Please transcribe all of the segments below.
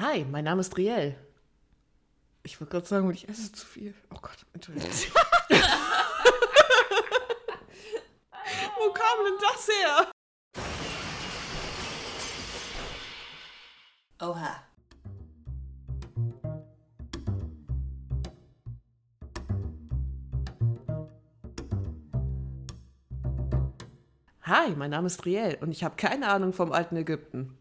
Hi, mein Name ist Riel. Ich wollte gerade sagen, und ich esse zu viel. Oh Gott, Entschuldigung. Wo kam denn das her? Oha. Hi, mein Name ist Riel und ich habe keine Ahnung vom alten Ägypten.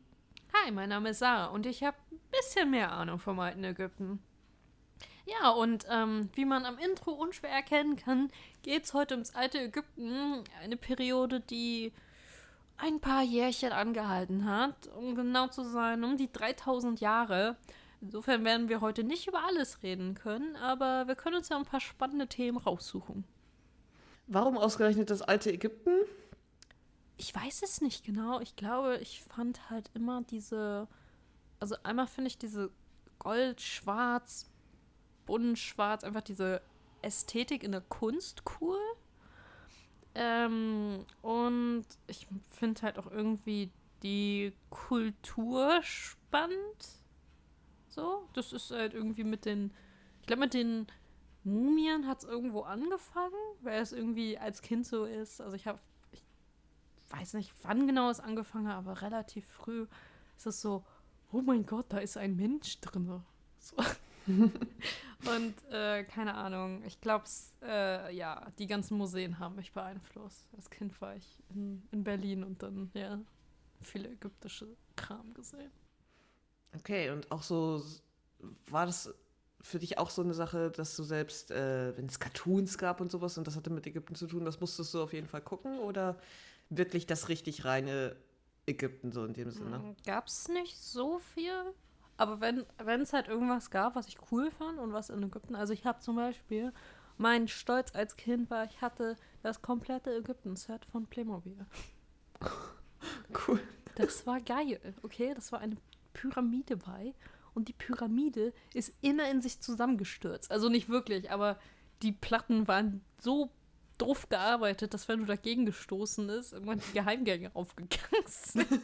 Hi, mein Name ist Sarah und ich habe bisschen mehr Ahnung vom alten Ägypten. Ja, und ähm, wie man am Intro unschwer erkennen kann, geht es heute ums alte Ägypten. Eine Periode, die ein paar Jährchen angehalten hat, um genau zu sein, um die 3000 Jahre. Insofern werden wir heute nicht über alles reden können, aber wir können uns ja ein paar spannende Themen raussuchen. Warum ausgerechnet das alte Ägypten? Ich weiß es nicht genau. Ich glaube, ich fand halt immer diese. Also einmal finde ich diese Gold, Schwarz, bunt, schwarz, einfach diese Ästhetik in der Kunst cool. Ähm, und ich finde halt auch irgendwie die Kultur spannend. So, das ist halt irgendwie mit den. Ich glaube, mit den Mumien hat es irgendwo angefangen, weil es irgendwie als Kind so ist. Also ich habe weiß nicht, wann genau es angefangen hat, aber relativ früh ist es so, oh mein Gott, da ist ein Mensch drin. So. und äh, keine Ahnung, ich glaube, äh, ja, die ganzen Museen haben mich beeinflusst. Als Kind war ich in, in Berlin und dann, ja, viele ägyptische Kram gesehen. Okay, und auch so, war das für dich auch so eine Sache, dass du selbst, äh, wenn es Cartoons gab und sowas und das hatte mit Ägypten zu tun, das musstest du auf jeden Fall gucken oder wirklich das richtig reine Ägypten, so in dem Sinne. Mm, gab es nicht so viel. Aber wenn es halt irgendwas gab, was ich cool fand und was in Ägypten, also ich habe zum Beispiel, mein Stolz als Kind war, ich hatte das komplette Ägypten-Set von Playmobil. Cool. Das war geil, okay? Das war eine Pyramide bei und die Pyramide ist immer in sich zusammengestürzt. Also nicht wirklich, aber die Platten waren so drauf gearbeitet, dass wenn du dagegen gestoßen ist, irgendwann die Geheimgänge aufgegangen sind.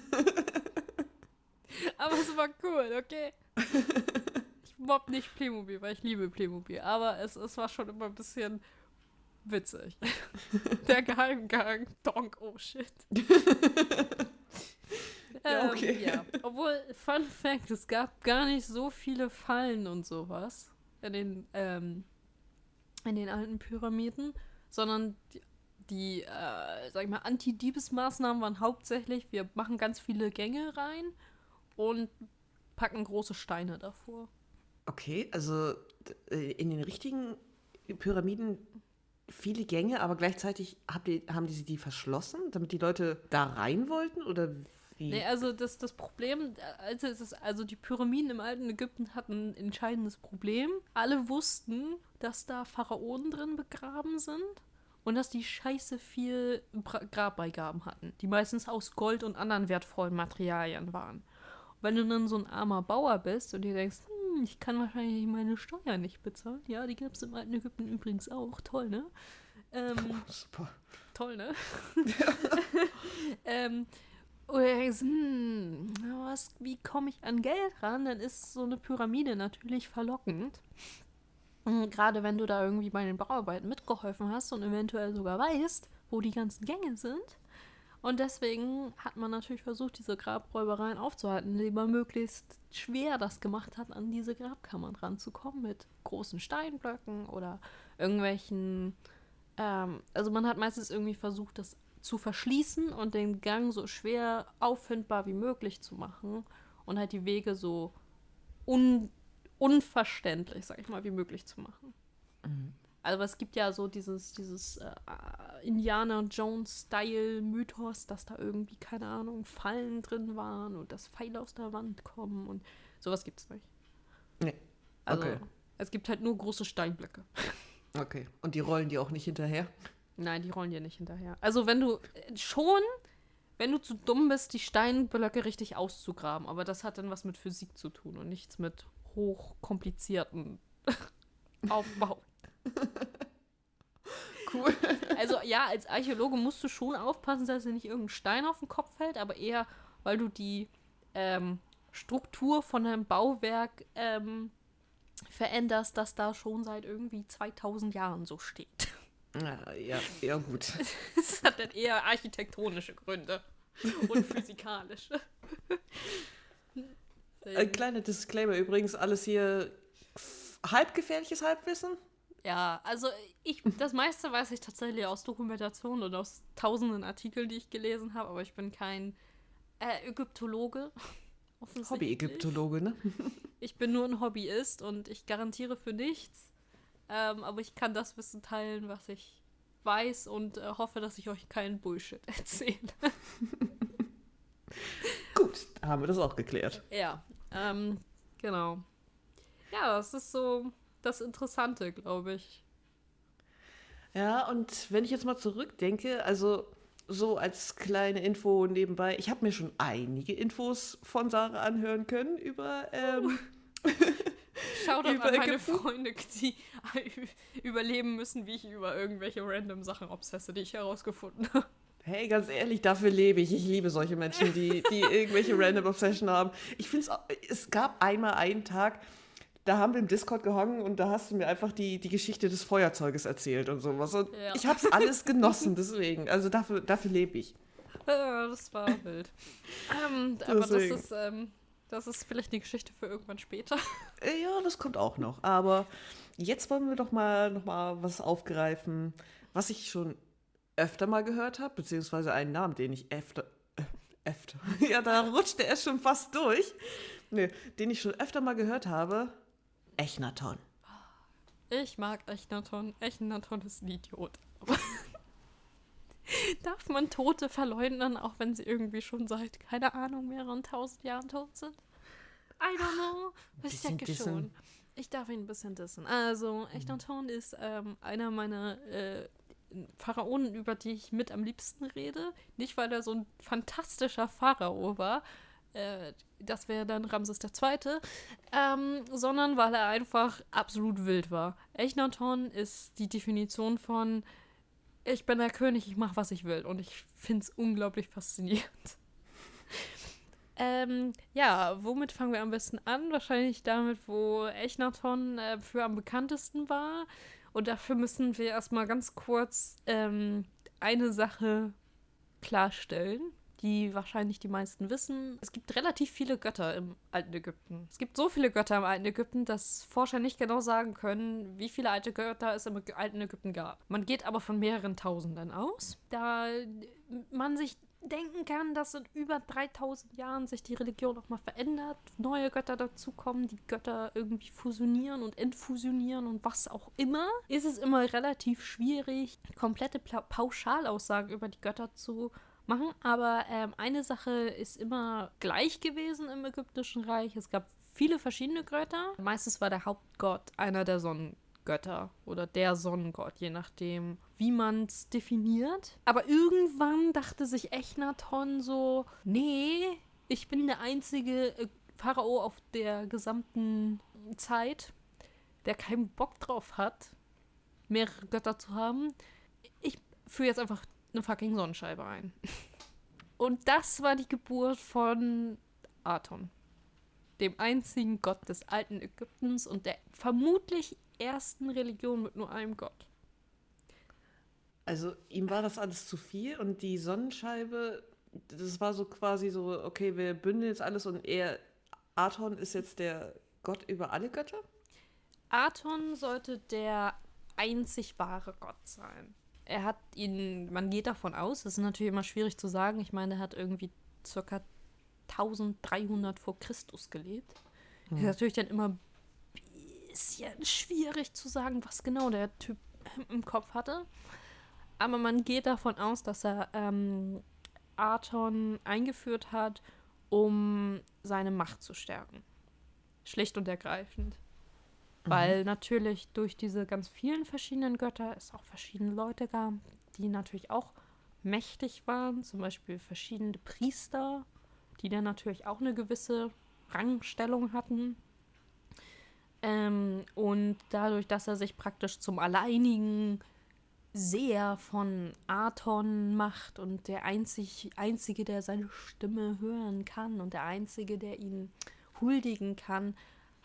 aber es war cool, okay? Ich mobb nicht Playmobil, weil ich liebe Playmobil, aber es, es war schon immer ein bisschen witzig. Der Geheimgang, Donk, oh shit. ja, okay. Ähm, ja. Obwohl, Fun Fact, es gab gar nicht so viele Fallen und sowas in den, ähm, in den alten Pyramiden sondern die, die äh, sag ich mal, Anti-Diebesmaßnahmen waren hauptsächlich, wir machen ganz viele Gänge rein und packen große Steine davor. Okay, also äh, in den richtigen Pyramiden viele Gänge, aber gleichzeitig habt ihr, haben die die verschlossen, damit die Leute da rein wollten oder wie? Nee, also das, das Problem, also, ist, also die Pyramiden im alten Ägypten hatten ein entscheidendes Problem. Alle wussten, dass da Pharaonen drin begraben sind und dass die scheiße viel Grabbeigaben hatten, die meistens aus Gold und anderen wertvollen Materialien waren. Und wenn du dann so ein armer Bauer bist und dir denkst, hm, ich kann wahrscheinlich meine Steuern nicht bezahlen, ja, die gibt es im alten Ägypten übrigens auch, toll, ne? Ähm, oh, super. Toll, ne? ähm, oder denkst, hm, was, wie komme ich an Geld ran? Dann ist so eine Pyramide natürlich verlockend. Gerade wenn du da irgendwie bei den Bauarbeiten mitgeholfen hast und eventuell sogar weißt, wo die ganzen Gänge sind. Und deswegen hat man natürlich versucht, diese Grabräubereien aufzuhalten, indem man möglichst schwer das gemacht hat, an diese Grabkammern ranzukommen mit großen Steinblöcken oder irgendwelchen. Ähm, also man hat meistens irgendwie versucht, das zu verschließen und den Gang so schwer auffindbar wie möglich zu machen und halt die Wege so un unverständlich, sag ich mal, wie möglich zu machen. Mhm. Also es gibt ja so dieses, dieses äh, Indiana Jones-Style-Mythos, dass da irgendwie, keine Ahnung, Fallen drin waren und dass Pfeile aus der Wand kommen und sowas gibt's nicht. Nee. Also okay. es gibt halt nur große Steinblöcke. Okay. Und die rollen die auch nicht hinterher? Nein, die rollen dir nicht hinterher. Also wenn du äh, schon, wenn du zu dumm bist, die Steinblöcke richtig auszugraben, aber das hat dann was mit Physik zu tun und nichts mit hochkomplizierten Aufbau. cool. Also ja, als Archäologe musst du schon aufpassen, dass dir nicht irgendein Stein auf den Kopf fällt, aber eher, weil du die ähm, Struktur von einem Bauwerk ähm, veränderst, das da schon seit irgendwie 2000 Jahren so steht. Ja, ja, ja gut. Das hat dann eher architektonische Gründe und physikalische. Ein kleiner Disclaimer übrigens, alles hier halbgefährliches Halbwissen. Ja, also ich, das meiste weiß ich tatsächlich aus Dokumentation und aus tausenden Artikeln, die ich gelesen habe, aber ich bin kein äh, Ägyptologe. Hobby-Ägyptologe, ne? Ich bin nur ein Hobbyist und ich garantiere für nichts. Ähm, aber ich kann das Wissen teilen, was ich weiß und äh, hoffe, dass ich euch keinen Bullshit erzähle. Gut, haben wir das auch geklärt. Ja, ähm, genau. Ja, das ist so das Interessante, glaube ich. Ja, und wenn ich jetzt mal zurückdenke, also so als kleine Info nebenbei, ich habe mir schon einige Infos von Sarah anhören können über. Ähm, Schau doch an meine Freunde, die überleben müssen, wie ich über irgendwelche random Sachen obsesse, die ich herausgefunden habe. Hey, ganz ehrlich, dafür lebe ich. Ich liebe solche Menschen, die, die irgendwelche random Obsession haben. Ich finde es, es gab einmal einen Tag, da haben wir im Discord gehangen und da hast du mir einfach die, die Geschichte des Feuerzeuges erzählt und sowas. Und ja. ich habe es alles genossen, deswegen. Also dafür, dafür lebe ich. Das war wild. ähm, aber das ist, ähm, das ist vielleicht die Geschichte für irgendwann später. Äh, ja, das kommt auch noch. Aber jetzt wollen wir doch mal noch mal was aufgreifen, was ich schon öfter mal gehört habe, beziehungsweise einen Namen, den ich öfter, äh, öfter, ja, da rutschte er schon fast durch, nee, den ich schon öfter mal gehört habe, Echnaton. Ich mag Echnaton. Echnaton ist ein Idiot. Darf man Tote verleugnen, auch wenn sie irgendwie schon seit, keine Ahnung, mehreren tausend Jahren tot sind? I don't know. Ich denke schon. Ich darf ihn ein bisschen dissen. Also, Echnaton ist ähm, einer meiner äh, Pharaonen, über die ich mit am liebsten rede. Nicht, weil er so ein fantastischer Pharao war, äh, das wäre dann Ramses II., ähm, sondern weil er einfach absolut wild war. Echnaton ist die Definition von ich bin der König, ich mache, was ich will. Und ich finde es unglaublich faszinierend. ähm, ja, womit fangen wir am besten an? Wahrscheinlich damit, wo Echnaton äh, für am bekanntesten war. Und dafür müssen wir erstmal ganz kurz ähm, eine Sache klarstellen die wahrscheinlich die meisten wissen. Es gibt relativ viele Götter im alten Ägypten. Es gibt so viele Götter im alten Ägypten, dass Forscher nicht genau sagen können, wie viele alte Götter es im alten Ägypten gab. Man geht aber von mehreren Tausenden aus, da man sich denken kann, dass in über 3000 Jahren sich die Religion nochmal verändert, neue Götter dazukommen, die Götter irgendwie fusionieren und entfusionieren und was auch immer, ist es immer relativ schwierig, komplette Pauschalaussagen über die Götter zu machen. Aber ähm, eine Sache ist immer gleich gewesen im Ägyptischen Reich. Es gab viele verschiedene Götter. Meistens war der Hauptgott einer der Sonnengötter oder der Sonnengott, je nachdem, wie man es definiert. Aber irgendwann dachte sich Echnaton so, nee, ich bin der einzige äh, Pharao auf der gesamten Zeit, der keinen Bock drauf hat, mehrere Götter zu haben. Ich führe jetzt einfach eine fucking Sonnenscheibe ein. Und das war die Geburt von Aton, dem einzigen Gott des alten Ägyptens und der vermutlich ersten Religion mit nur einem Gott. Also ihm war das alles zu viel und die Sonnenscheibe, das war so quasi so, okay, wir bündeln jetzt alles und er, Aton ist jetzt der Gott über alle Götter? Aton sollte der einzig wahre Gott sein er hat ihn, man geht davon aus, das ist natürlich immer schwierig zu sagen, ich meine, er hat irgendwie circa 1300 vor Christus gelebt. Mhm. Ist natürlich dann immer ein bisschen schwierig zu sagen, was genau der Typ im Kopf hatte. Aber man geht davon aus, dass er ähm, Aton eingeführt hat, um seine Macht zu stärken. Schlicht und ergreifend. Mhm. Weil natürlich durch diese ganz vielen verschiedenen Götter es auch verschiedene Leute gab, die natürlich auch mächtig waren. Zum Beispiel verschiedene Priester, die dann natürlich auch eine gewisse Rangstellung hatten. Ähm, und dadurch, dass er sich praktisch zum alleinigen sehr von Aton macht und der einzig, Einzige, der seine Stimme hören kann und der Einzige, der ihn huldigen kann,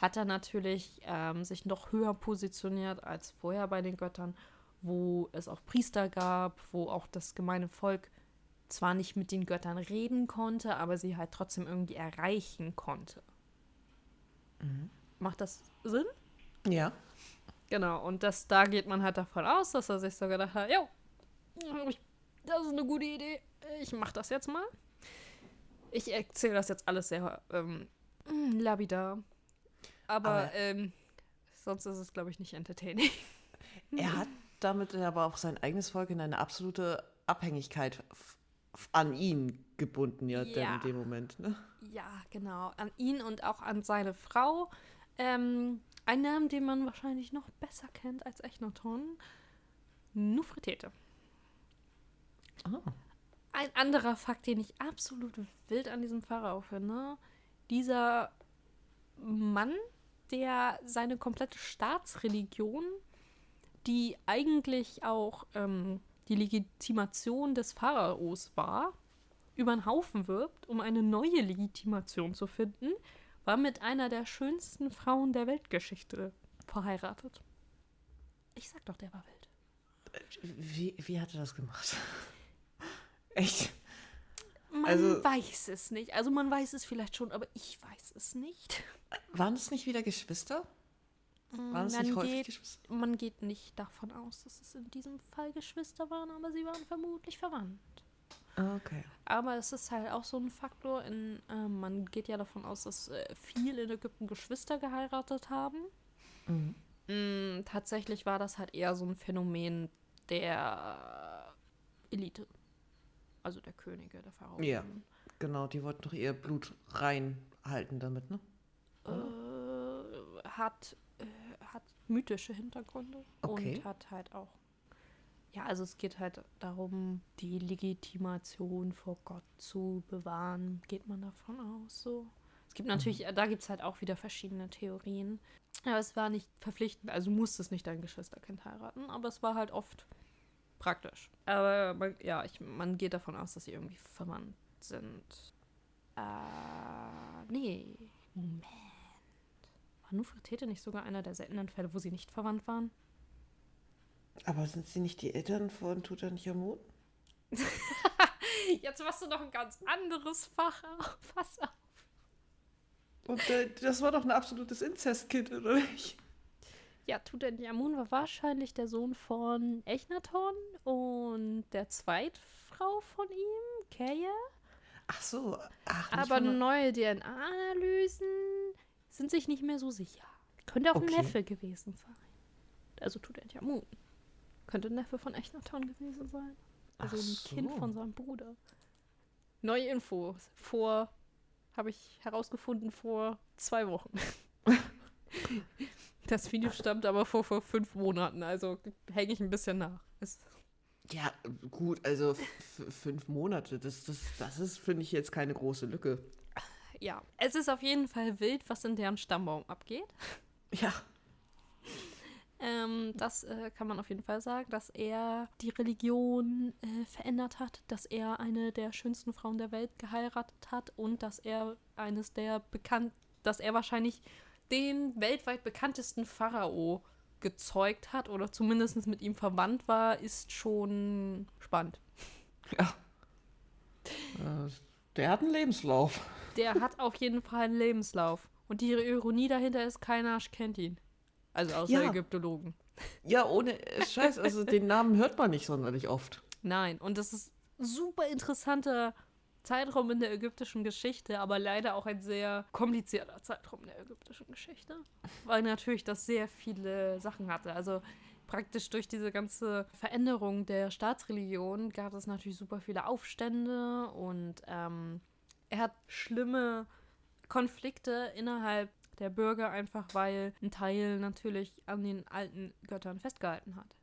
hat er natürlich ähm, sich noch höher positioniert als vorher bei den Göttern, wo es auch Priester gab, wo auch das gemeine Volk zwar nicht mit den Göttern reden konnte, aber sie halt trotzdem irgendwie erreichen konnte. Mhm. Macht das Sinn? Ja. Genau, und das, da geht man halt davon aus, dass er sich so gedacht hat, jo, das ist eine gute Idee, ich mach das jetzt mal. Ich erzähle das jetzt alles sehr ähm, labida. Aber, aber ähm, sonst ist es, glaube ich, nicht entertaining. Er hat damit aber auch sein eigenes Volk in eine absolute Abhängigkeit an ihn gebunden, ja, ja. in dem Moment, ne? Ja, genau. An ihn und auch an seine Frau. Ähm, ein Name, den man wahrscheinlich noch besser kennt als Echnaton. Nufretete. Oh. Ein anderer Fakt, den ich absolut wild an diesem Pharao finde. Dieser Mann, der seine komplette Staatsreligion, die eigentlich auch ähm, die Legitimation des Pharaos war, über den Haufen wirbt, um eine neue Legitimation zu finden, war mit einer der schönsten Frauen der Weltgeschichte verheiratet. Ich sag doch, der war wild. Wie, wie hat er das gemacht? Echt? Man also, weiß es nicht. Also man weiß es vielleicht schon, aber ich weiß es nicht. Waren es nicht wieder Geschwister? Waren es nicht häufig geht, Geschwister? Man geht nicht davon aus, dass es in diesem Fall Geschwister waren, aber sie waren vermutlich verwandt. Okay. Aber es ist halt auch so ein Faktor, in, äh, man geht ja davon aus, dass äh, viel in Ägypten Geschwister geheiratet haben. Mhm. Mm, tatsächlich war das halt eher so ein Phänomen der Elite. Also der Könige, der Pharaonen. Ja, genau, die wollten doch eher Blut reinhalten damit, ne? Äh, hat, äh, hat mythische Hintergründe okay. und hat halt auch ja, also es geht halt darum, die Legitimation vor Gott zu bewahren, geht man davon aus. So. Es gibt natürlich, mhm. da gibt es halt auch wieder verschiedene Theorien. Aber es war nicht verpflichtend, also musste es nicht dein Geschwisterkind heiraten, aber es war halt oft praktisch. Aber man, ja, ich, man geht davon aus, dass sie irgendwie verwandt sind. Äh, nee, Moment. War Nufretete nicht sogar einer der seltenen Fälle, wo sie nicht verwandt waren? Aber sind sie nicht die Eltern von Tutanchamun? Jetzt machst du noch ein ganz anderes Fach auf. Pass auf. Und äh, das war doch ein absolutes Inzestkind, oder nicht? Ja, Tutanchamun war wahrscheinlich der Sohn von Echnaton und der Zweitfrau von ihm, Kaya. Ach so. Ach, Aber neue DNA-Analysen sind sich nicht mehr so sicher. Könnte auch okay. ein Neffe gewesen sein. Also Tutanchamun. Könnte ein Neffe von Echnaton gewesen sein. Also Ach ein so. Kind von seinem Bruder. Neue Infos. Vor, habe ich herausgefunden, vor zwei Wochen. das Video stammt aber vor, vor fünf Monaten, also hänge ich ein bisschen nach. Ist ja, gut, also fünf Monate, das, das, das ist, finde ich, jetzt keine große Lücke. Ja, es ist auf jeden Fall wild, was in deren Stammbaum abgeht. Ja. Ähm, das äh, kann man auf jeden Fall sagen, dass er die Religion äh, verändert hat, dass er eine der schönsten Frauen der Welt geheiratet hat und dass er eines der bekannt, dass er wahrscheinlich den weltweit bekanntesten Pharao gezeugt hat oder zumindest mit ihm verwandt war, ist schon spannend. Ja. Äh, der hat einen Lebenslauf. Der hat auf jeden Fall einen Lebenslauf. Und die Ironie dahinter ist, keiner kennt ihn. Also außer ja. Ägyptologen. Ja, ohne Scheiß, also den Namen hört man nicht sonderlich oft. Nein, und das ist super interessanter Zeitraum in der ägyptischen Geschichte, aber leider auch ein sehr komplizierter Zeitraum in der ägyptischen Geschichte, weil natürlich das sehr viele Sachen hatte. Also praktisch durch diese ganze Veränderung der Staatsreligion gab es natürlich super viele Aufstände und ähm, er hat schlimme Konflikte innerhalb der Bürger, einfach weil ein Teil natürlich an den alten Göttern festgehalten hat.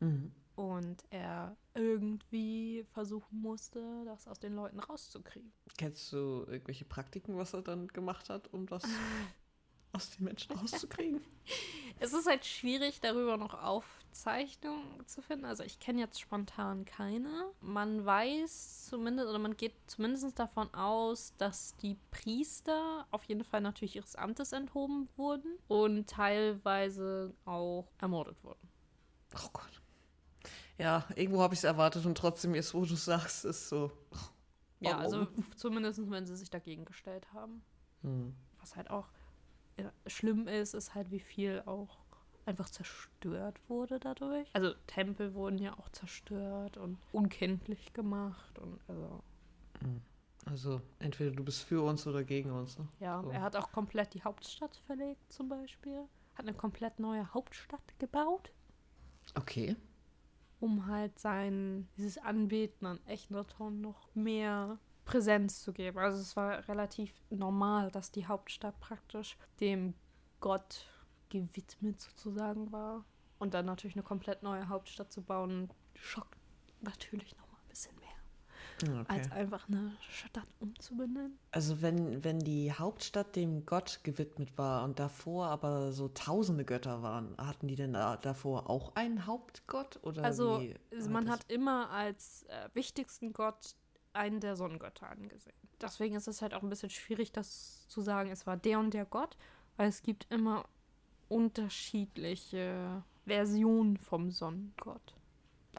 Mhm. Und er irgendwie versuchen musste, das aus den Leuten rauszukriegen. Kennst du irgendwelche Praktiken, was er dann gemacht hat, um das aus den Menschen rauszukriegen. Es ist halt schwierig, darüber noch Aufzeichnungen zu finden. Also ich kenne jetzt spontan keine. Man weiß zumindest, oder man geht zumindest davon aus, dass die Priester auf jeden Fall natürlich ihres Amtes enthoben wurden und teilweise auch ermordet wurden. Oh Gott. Ja, irgendwo habe ich es erwartet und trotzdem jetzt, wo du sagst, ist so. Ja, Warum? also zumindest wenn sie sich dagegen gestellt haben. Hm. Was halt auch ja, schlimm ist, ist halt, wie viel auch einfach zerstört wurde dadurch. Also Tempel wurden ja auch zerstört und unkenntlich gemacht und also Also, entweder du bist für uns oder gegen uns. Ne? ja, So. er hat auch komplett die Hauptstadt verlegt zum Beispiel. Hat eine komplett neue Hauptstadt gebaut, Okay. Um halt sein, dieses Anbeten an Echnaton noch mehr Präsenz zu geben. Also es war relativ normal, dass die Hauptstadt praktisch dem Gott gewidmet sozusagen war. Und dann natürlich eine komplett neue Hauptstadt zu bauen, schockt natürlich noch mal ein bisschen mehr, okay. als einfach eine Stadt umzubenennen. Also wenn, wenn die Hauptstadt dem Gott gewidmet war und davor aber so tausende Götter waren, hatten die denn da, davor auch einen Hauptgott? Oder Also wie man hat immer als äh, wichtigsten Gott einen der Sonnengötter angesehen. Deswegen ist es halt auch ein bisschen schwierig, das zu sagen, es war der und der Gott, weil es gibt immer unterschiedliche Versionen vom Sonnengott.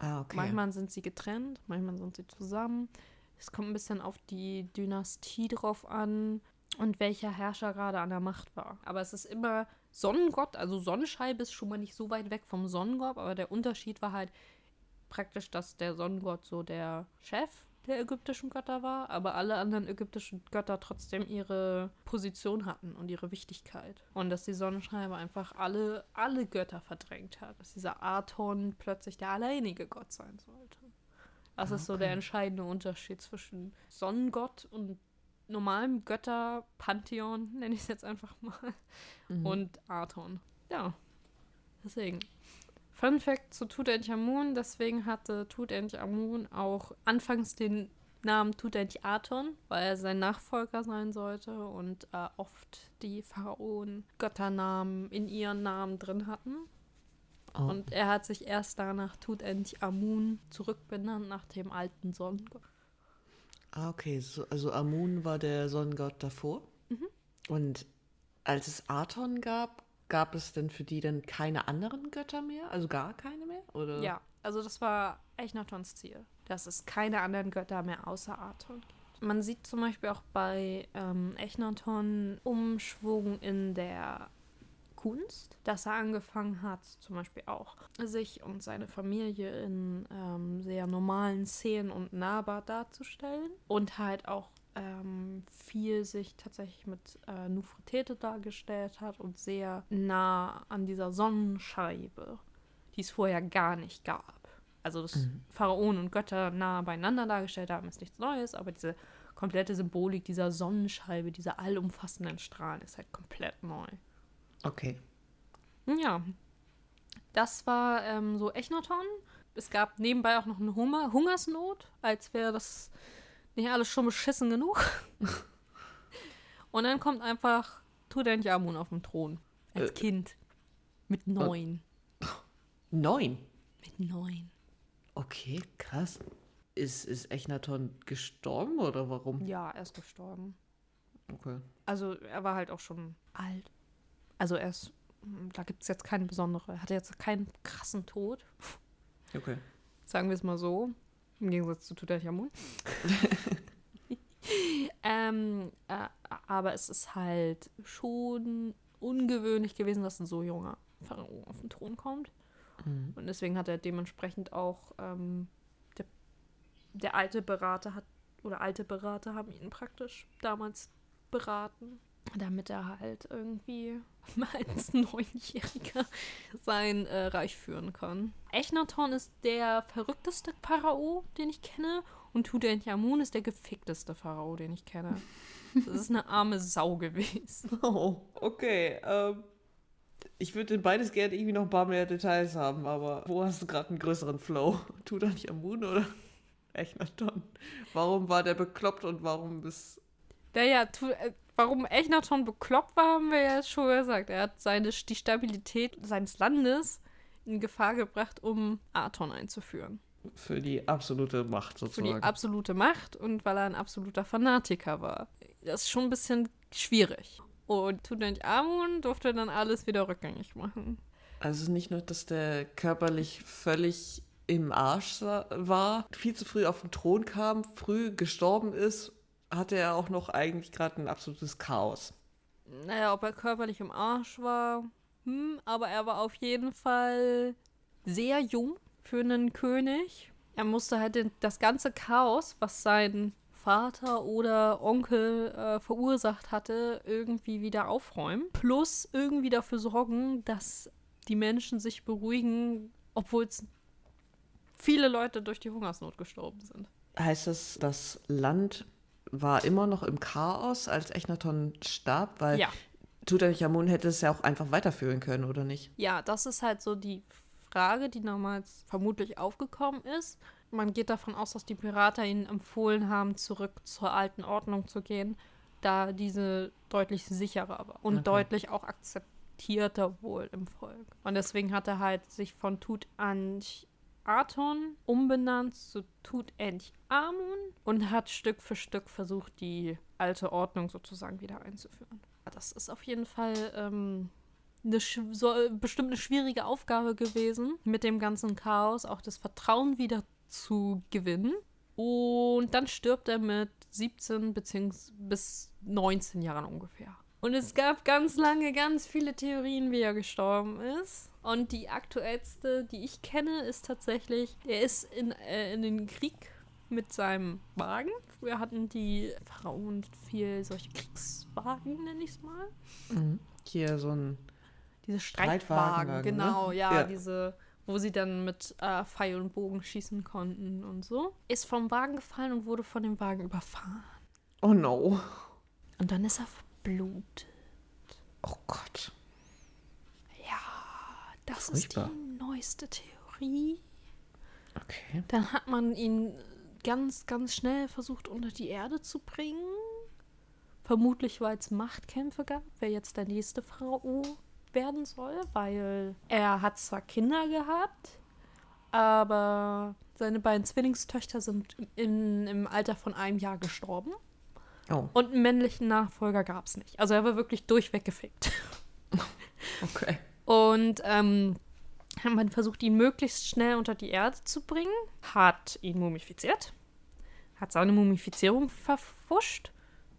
Ah, okay. Manchmal sind sie getrennt, manchmal sind sie zusammen. Es kommt ein bisschen auf die Dynastie drauf an und welcher Herrscher gerade an der Macht war. Aber es ist immer Sonnengott, also Sonnenscheibe ist schon mal nicht so weit weg vom Sonnengott, aber der Unterschied war halt praktisch, dass der Sonnengott so der Chef der ägyptischen Götter war, aber alle anderen ägyptischen Götter trotzdem ihre Position hatten und ihre Wichtigkeit. Und dass die Sonnenscheibe einfach alle, alle Götter verdrängt hat. Dass dieser Aton plötzlich der alleinige Gott sein sollte. Das Ah, ist so der okay. entscheidende Unterschied zwischen Sonnengott und normalem Götterpantheon, nenne ich es jetzt einfach mal, Mhm. und Aton. Ja, deswegen. Fun Fact zu Tutanchamun, deswegen hatte Tutanchamun auch anfangs den Namen Tutanchaton, weil er sein Nachfolger sein sollte und äh, oft die Pharaonen Götternamen in ihren Namen drin hatten. Oh. Und er hat sich erst danach Tutanchamun zurückbenannt, nach dem alten Sonnengott. Ah, okay. So, also Amun war der Sonnengott davor. Mhm. Und als es Aton gab, gab es denn für die dann keine anderen Götter mehr? Also gar keine mehr? Oder? Ja, also das war Echnatons Ziel, dass es keine anderen Götter mehr außer Aton gibt. Man sieht zum Beispiel auch bei ähm, Echnaton Umschwung in der Kunst, dass er angefangen hat, zum Beispiel auch sich und seine Familie in ähm, sehr normalen Szenen und nahbar darzustellen und halt auch ähm, viel sich tatsächlich mit äh, Nufretete dargestellt hat und sehr nah an dieser Sonnenscheibe, die es vorher gar nicht gab. Also, dass Mhm. Pharaonen und Götter nah beieinander dargestellt haben, ist nichts Neues, aber diese komplette Symbolik dieser Sonnenscheibe, dieser allumfassenden Strahlen ist halt komplett neu. Okay. Ja, das war ähm, so Echnaton. Es gab nebenbei auch noch eine Hunger Hungersnot, als wäre das nicht alles schon beschissen genug. Und dann kommt einfach Tutanchamun auf dem Thron. Als Äh, Kind. Mit neun. Neun. Mit neun. Okay, krass. Ist, ist Echnaton gestorben oder warum? Ja, er ist gestorben. Okay. Also er war halt auch schon alt. Also er ist, da gibt es jetzt keine besondere, er hatte jetzt keinen krassen Tod, Okay. sagen wir es mal so. Im Gegensatz zu Tutanchamun. ähm, äh, aber es ist halt schon ungewöhnlich gewesen, dass ein so junger Pharao auf den Thron kommt. Mhm. Und deswegen hat er dementsprechend auch ähm, der, der alte Berater hat, oder alte Berater haben ihn praktisch damals beraten, damit er halt irgendwie als Neunjähriger sein äh, Reich führen kann. Echnaton ist der verrückteste Pharao, den ich kenne, und Tutanchamun ist der gefickteste Pharao, den ich kenne. Das ist eine arme Sau gewesen. Oh, okay. Ähm, ich würde in beides gerne irgendwie noch ein paar mehr Details haben, aber wo hast du gerade einen größeren Flow? Tutanchamun oder Echnaton? Warum war der bekloppt und warum ist... Naja, tu, äh, warum Echnaton bekloppt war, haben wir ja jetzt schon gesagt. Er hat seine, die Stabilität seines Landes in Gefahr gebracht, um Aton einzuführen. Für die absolute Macht Für sozusagen. die absolute Macht und weil er ein absoluter Fanatiker war. Das ist schon ein bisschen schwierig. Und Tutanchamun durfte dann alles wieder rückgängig machen. Also nicht nur, dass der körperlich völlig im Arsch war, viel zu früh auf den Thron kam, früh gestorben ist, hatte er auch noch eigentlich gerade ein absolutes Chaos. Naja, ob er körperlich im Arsch war, hm, aber er war auf jeden Fall sehr jung für einen König. Er musste halt den, das ganze Chaos, was sein Vater oder Onkel äh, verursacht hatte, irgendwie wieder aufräumen. Plus irgendwie dafür sorgen, dass die Menschen sich beruhigen, obwohl es viele Leute durch die Hungersnot gestorben sind. Heißt das, das Land war immer noch im Chaos, als Echnaton starb? Weil Ja. Tutanchamun hätte es ja auch einfach weiterführen können, oder nicht? Ja, das ist halt so die Frage, die damals vermutlich aufgekommen ist. Man geht davon aus, dass die Pirater ihnen empfohlen haben, zurück zur alten Ordnung zu gehen, da diese deutlich sicherer war und Okay. deutlich auch akzeptierter wohl im Volk. Und deswegen hat er halt sich von Tutanchaton umbenannt zu Tutanchamun und hat Stück für Stück versucht, die alte Ordnung sozusagen wieder einzuführen. Das ist auf jeden Fall ähm, eine, so, bestimmt eine schwierige Aufgabe gewesen, mit dem ganzen Chaos auch das Vertrauen wieder zu gewinnen. Und dann stirbt er mit 17 beziehungs bis 19 Jahren ungefähr. Und es gab ganz lange ganz viele Theorien, wie er gestorben ist. Und die aktuellste, die ich kenne, ist tatsächlich, er ist in, äh, in den Krieg mit seinem Wagen. Früher hatten die Frauen viel solche Kriegswagen, nenne ich es mal. Hier so ein. Diese Streitwagen, ne? genau, ja, Ja. diese, wo sie dann mit äh, Pfeil und Bogen schießen konnten und so. Ist vom Wagen gefallen und wurde von dem Wagen überfahren. Oh no. Und dann ist er verblutet. Oh Gott. Das Furchtbar. ist die neueste Theorie. Okay. Dann hat man ihn ganz, ganz schnell versucht, unter die Erde zu bringen. Vermutlich, weil es Machtkämpfe gab, wer jetzt der nächste Pharao werden soll, weil er hat zwar Kinder gehabt, aber seine beiden Zwillingstöchter sind in, im Alter von einem Jahr gestorben. Oh, Und einen männlichen Nachfolger gab es nicht. Also er war wirklich durchweg gefickt. okay. Und ähm, man versucht, ihn möglichst schnell unter die Erde zu bringen, hat ihn mumifiziert, hat seine Mumifizierung verfuscht,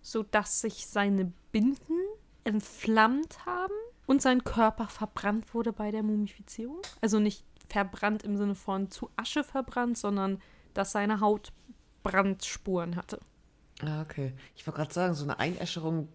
sodass sich seine Binden entflammt haben und sein Körper verbrannt wurde bei der Mumifizierung. Also nicht verbrannt im Sinne von zu Asche verbrannt, sondern dass seine Haut Brandspuren hatte. Ah, okay. Ich wollte gerade sagen, so eine Einäscherung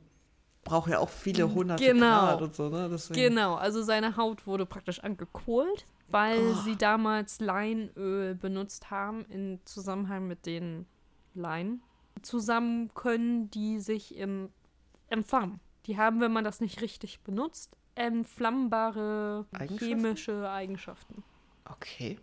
braucht ja auch viele hunderte Genau. Grad und so, ne? Deswegen. Genau, also seine Haut wurde praktisch angekohlt, weil Oh. sie damals Leinöl benutzt haben in Zusammenhang mit den Leinen. Zusammen können die sich im entflammen. Die haben, wenn man das nicht richtig benutzt, entflammbare Eigenschaften? chemische Eigenschaften. Okay.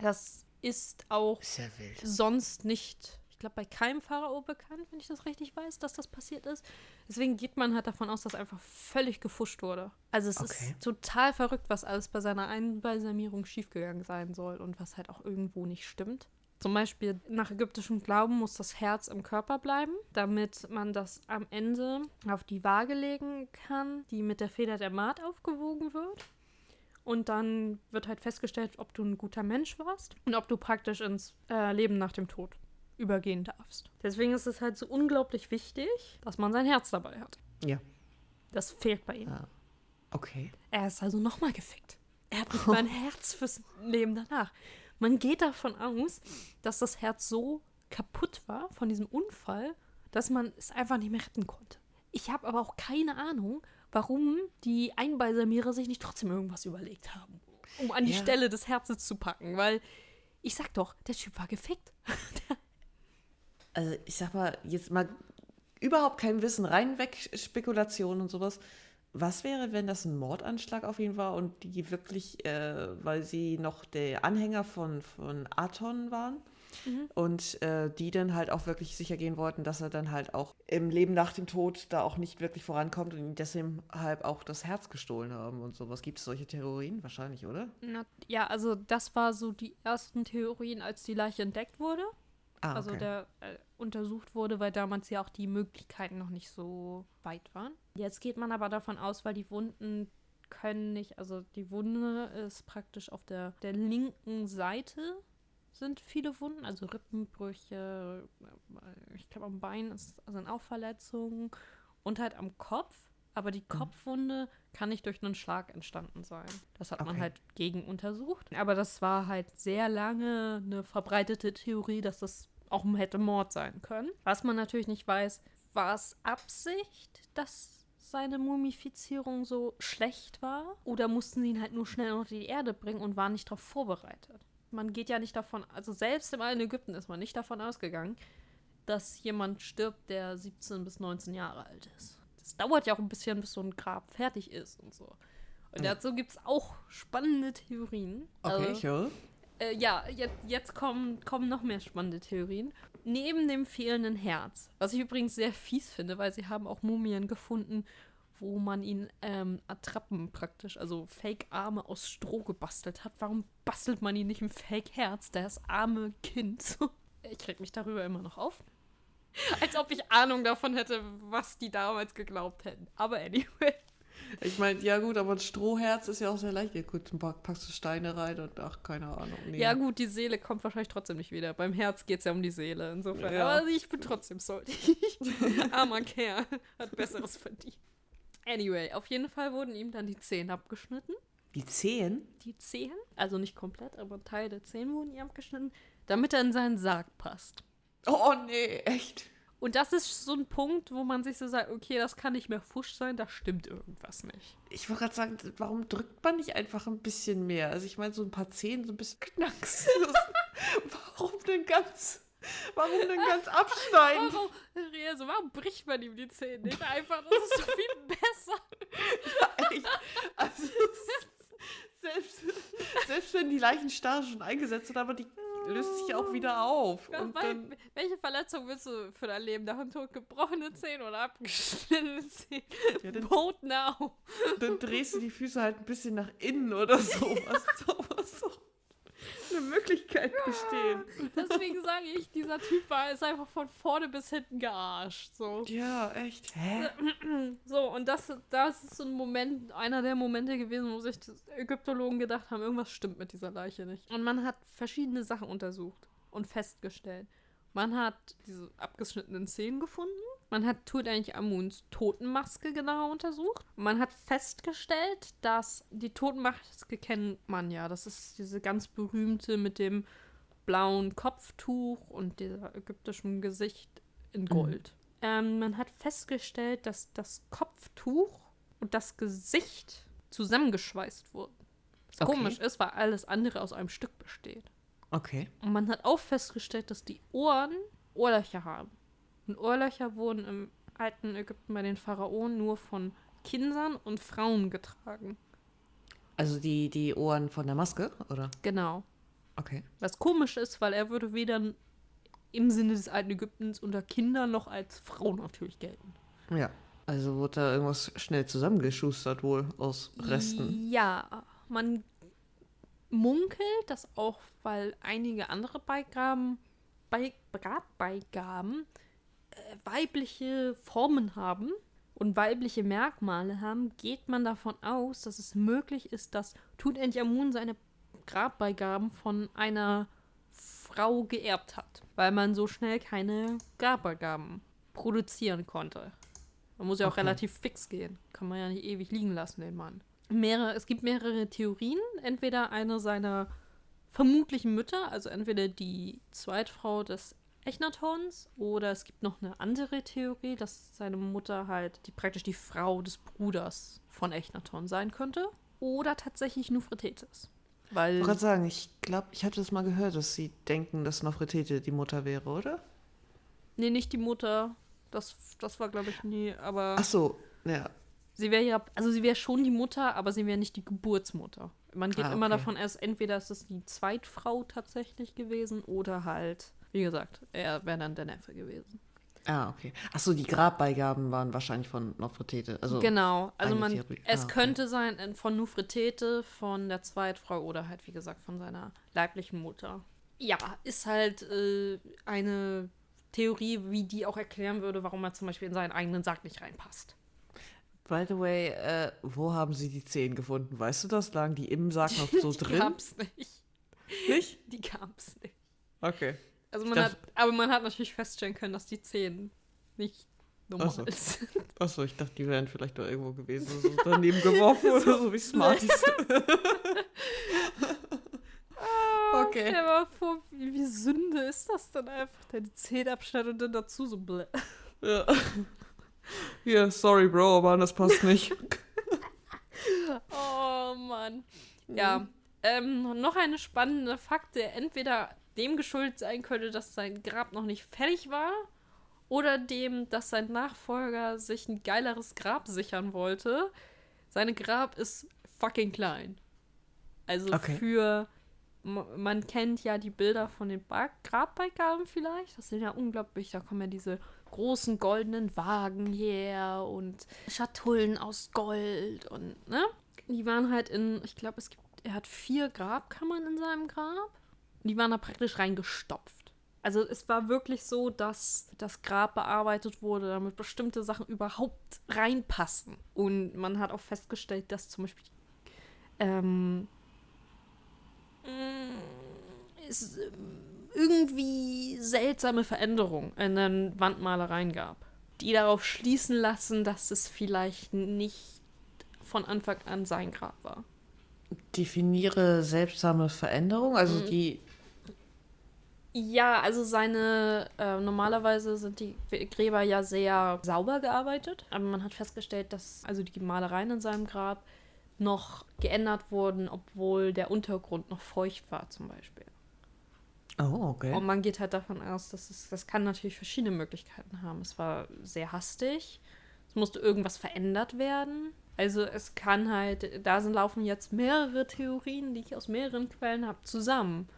Das ist auch Ist ja wild. sonst nicht, ich glaube, bei keinem Pharao bekannt, wenn ich das richtig weiß, dass das passiert ist. Deswegen geht man halt davon aus, dass einfach völlig gefuscht wurde. Also es Okay. ist total verrückt, was alles bei seiner Einbalsamierung schiefgegangen sein soll und was halt auch irgendwo nicht stimmt. Zum Beispiel nach ägyptischem Glauben muss das Herz im Körper bleiben, damit man das am Ende auf die Waage legen kann, die mit der Feder der Maat aufgewogen wird. Und dann wird halt festgestellt, ob du ein guter Mensch warst und ob du praktisch ins äh, Leben nach dem Tod übergehen darfst. Deswegen ist es halt so unglaublich wichtig, dass man sein Herz dabei hat. Ja. Das fehlt bei ihm. Ah. Okay. Er ist also nochmal gefickt. Er hat nicht mal ein Herz fürs Leben danach. Man geht davon aus, dass das Herz so kaputt war von diesem Unfall, dass man es einfach nicht mehr retten konnte. Ich habe aber auch keine Ahnung, warum die Einbalsamierer sich nicht trotzdem irgendwas überlegt haben, um an die Ja. Stelle des Herzens zu packen, weil ich sag doch, der Typ war gefickt. Also ich sag mal, jetzt mal überhaupt kein Wissen, rein weg Spekulation und sowas. Was wäre, wenn das ein Mordanschlag auf ihn war und die wirklich, äh, weil sie noch der Anhänger von, von Aton waren, Und äh, die dann halt auch wirklich sicher gehen wollten, dass er dann halt auch im Leben nach dem Tod da auch nicht wirklich vorankommt und ihm deshalb auch das Herz gestohlen haben und sowas. Gibt es solche Theorien? Wahrscheinlich, oder? Na, ja, also das war so die ersten Theorien, als die Leiche entdeckt wurde. Ah, Also okay. der äh, untersucht wurde, weil damals ja auch die Möglichkeiten noch nicht so weit waren. Jetzt geht man aber davon aus, weil die Wunden können nicht, also die Wunde ist praktisch auf der, der linken Seite sind viele Wunden, also Rippenbrüche, äh, ich glaube am Bein ist, sind auch Verletzungen und halt am Kopf. Aber die Kopfwunde kann nicht durch einen Schlag entstanden sein. Das hat man Okay. halt gegen untersucht. Aber das war halt sehr lange eine verbreitete Theorie, dass das auch hätte Mord sein können. Was man natürlich nicht weiß, war es Absicht, dass seine Mumifizierung so schlecht war? Oder mussten sie ihn halt nur schnell unter die Erde bringen und waren nicht darauf vorbereitet? Man geht ja nicht davon, also selbst im alten Ägypten ist man nicht davon ausgegangen, dass jemand stirbt, der 17 bis 19 Jahre alt ist. Das dauert ja auch ein bisschen, bis so ein Grab fertig ist und so. Und dazu gibt es auch spannende Theorien. Okay, Also, höre. äh, ja, jetzt, jetzt kommen, kommen noch mehr spannende Theorien. Neben dem fehlenden Herz, was ich übrigens sehr fies finde, weil sie haben auch Mumien gefunden, wo man ihn ähm, Attrappen praktisch, also Fake-Arme aus Stroh gebastelt hat. Warum bastelt man ihn nicht ein Fake-Herz, das arme Kind? ich reg mich darüber immer noch auf. Als ob ich Ahnung davon hätte, was die damals geglaubt hätten. Aber anyway. Ich meine, ja gut, aber ein Strohherz ist ja auch sehr leicht. Ja, gut, packst du Steine rein und ach, keine Ahnung. Nee. Ja, gut, die Seele kommt wahrscheinlich trotzdem nicht wieder. Beim Herz geht es ja um die Seele. Insofern. Ja. Aber ich bin trotzdem salty. Armer Kerl. Hat Besseres verdient. Anyway, auf jeden Fall wurden ihm dann die Zehen abgeschnitten. Die Zehen? Die Zehen, also nicht komplett, aber ein Teil der Zehen wurden ihm abgeschnitten, damit er in seinen Sarg passt. Oh nee, echt. Und das ist so ein Punkt, wo man sich so sagt, okay, das kann nicht mehr Fusch sein, da stimmt irgendwas nicht. Ich wollte gerade sagen, warum drückt man nicht einfach ein bisschen mehr? Also ich meine, so ein paar Zehen, so ein bisschen Knacks. warum denn ganz, warum denn ganz abschneiden? Warum, Rea, so, warum bricht man ihm die Zähne nicht einfach? Das ist so viel besser. Echt? Also, selbst, selbst wenn die Leichenstarre schon eingesetzt sind, aber die löst sich auch wieder auf. Ja, Und weil, dann, welche Verletzung willst du für dein Leben? Nach dem Tod gebrochene Zähne oder abgeschnittene Zähne? ja, dann, Vote now. dann drehst du die Füße halt ein bisschen nach innen oder so. Was, was so eine Möglichkeit besteht. Deswegen sage ich, dieser Typ war ist einfach von vorne bis hinten gearscht. So, Ja, echt. Hä? so und das, das ist so ein Moment, einer der Momente gewesen, wo sich die Ägyptologen gedacht haben, irgendwas stimmt mit dieser Leiche nicht. Und man hat verschiedene Sachen untersucht und festgestellt. Man hat diese abgeschnittenen Zähne gefunden. Man hat Tutanchamuns Totenmaske genauer untersucht. Man hat festgestellt, dass die Totenmaske kennt man ja. Das ist diese ganz berühmte mit dem blauen Kopftuch und dieser ägyptischen Gesicht in Gold. Ähm, man hat festgestellt, dass das Kopftuch und das Gesicht zusammengeschweißt wurden. Was Okay. komisch ist, weil alles andere aus einem Stück besteht. Okay. Und man hat auch festgestellt, dass die Ohren Ohrlöcher haben. Und Ohrlöcher wurden im alten Ägypten bei den Pharaonen nur von Kindern und Frauen getragen. Also die, die Ohren von der Maske, oder? Genau. Okay. Was komisch ist, weil er würde weder im Sinne des alten Ägyptens unter Kindern noch als Frau natürlich gelten. Ja. Also wurde da irgendwas schnell zusammengeschustert wohl aus Resten. Ja, man munkelt, dass auch, weil einige andere Beigaben, bei, Grabbeigaben weibliche Formen haben und weibliche Merkmale haben, geht man davon aus, dass es möglich ist, dass Tutanchamun seine Grabbeigaben von einer Frau geerbt hat, weil man so schnell keine Grabbeigaben produzieren konnte. Man muss ja auch Okay. relativ fix gehen. Kann man ja nicht ewig liegen lassen, den Mann. Mehrere, es gibt mehrere Theorien. Entweder eine seiner vermutlichen Mütter, also entweder die Zweitfrau des Echnatons, oder es gibt noch eine andere Theorie, dass seine Mutter halt die, praktisch die Frau des Bruders von Echnaton sein könnte. Oder tatsächlich Nufretetis. Weil. Ich wollte gerade sagen, ich glaube, ich hatte das mal gehört, dass sie denken, dass Nofretete die Mutter wäre, oder? Nee, nicht die Mutter. Das, das war, glaube ich, nie, aber. Ach so, ja. Sie wäre ja, also sie wäre schon die Mutter, aber sie wäre nicht die Geburtsmutter. man geht Ah, immer okay. davon aus, entweder ist es die Zweitfrau tatsächlich gewesen oder halt, wie gesagt, er wäre dann der Neffe gewesen. Ah, okay. Achso, die Grabbeigaben waren wahrscheinlich von Nofretete. Also, genau, also man, Theorie. es Ah, okay. könnte sein von Nufretete, von der Zweitfrau oder halt, wie gesagt, von seiner leiblichen Mutter. Ja, ist halt äh, eine Theorie, wie die auch erklären würde, warum er zum Beispiel in seinen eigenen Sarg nicht reinpasst. By the way, äh, wo haben sie die Zehen gefunden? Weißt du das? Lagen die im Sarg noch so die drin? gab's nicht. Nicht? Die gab's nicht. Okay. Also man dacht- hat, aber man hat natürlich feststellen können, dass die Zehen nicht normal Ach so. sind. Achso, ich dachte, die wären vielleicht da irgendwo gewesen. So daneben geworfen oder so wie Smarties. Okay. Stell dir mal vor, wie, wie Sünde ist das dann einfach? Der die Zähne abschneidet und dann dazu so blä. ja. Hier, sorry, Bro, aber das passt nicht. Oh Mann. Ja. Ähm, noch eine spannende Fakt, der entweder dem geschuldet sein könnte, dass sein Grab noch nicht fertig war, oder dem, dass sein Nachfolger sich ein geileres Grab sichern wollte. Seine Grab ist fucking klein. Also Okay. für. Man kennt ja die Bilder von den Grabbeigaben vielleicht. Das sind ja unglaublich. Da kommen ja diese großen goldenen Wagen her und Schatullen aus Gold und, ne? Die waren halt in, ich glaube, es gibt, er hat vier Grabkammern in seinem Grab. Und die waren da praktisch reingestopft. Also es war wirklich so, dass das Grab bearbeitet wurde, damit bestimmte Sachen überhaupt reinpassen. Und man hat auch festgestellt, dass zum Beispiel ähm, mm, es ähm, irgendwie seltsame Veränderungen in den Wandmalereien gab, die darauf schließen lassen, dass es vielleicht nicht von Anfang an sein Grab war. Definiere seltsame Veränderung. Also Mhm. die. Ja, also seine, äh, normalerweise sind die Gräber ja sehr sauber gearbeitet, aber man hat festgestellt, dass also die Malereien in seinem Grab noch geändert wurden, obwohl der Untergrund noch feucht war zum Beispiel. Oh, okay. Und man geht halt davon aus, dass es, das kann natürlich verschiedene Möglichkeiten haben. Es war sehr hastig, es musste irgendwas verändert werden. Also es kann halt, da sind laufen jetzt mehrere Theorien, die ich aus mehreren Quellen habe, zusammen.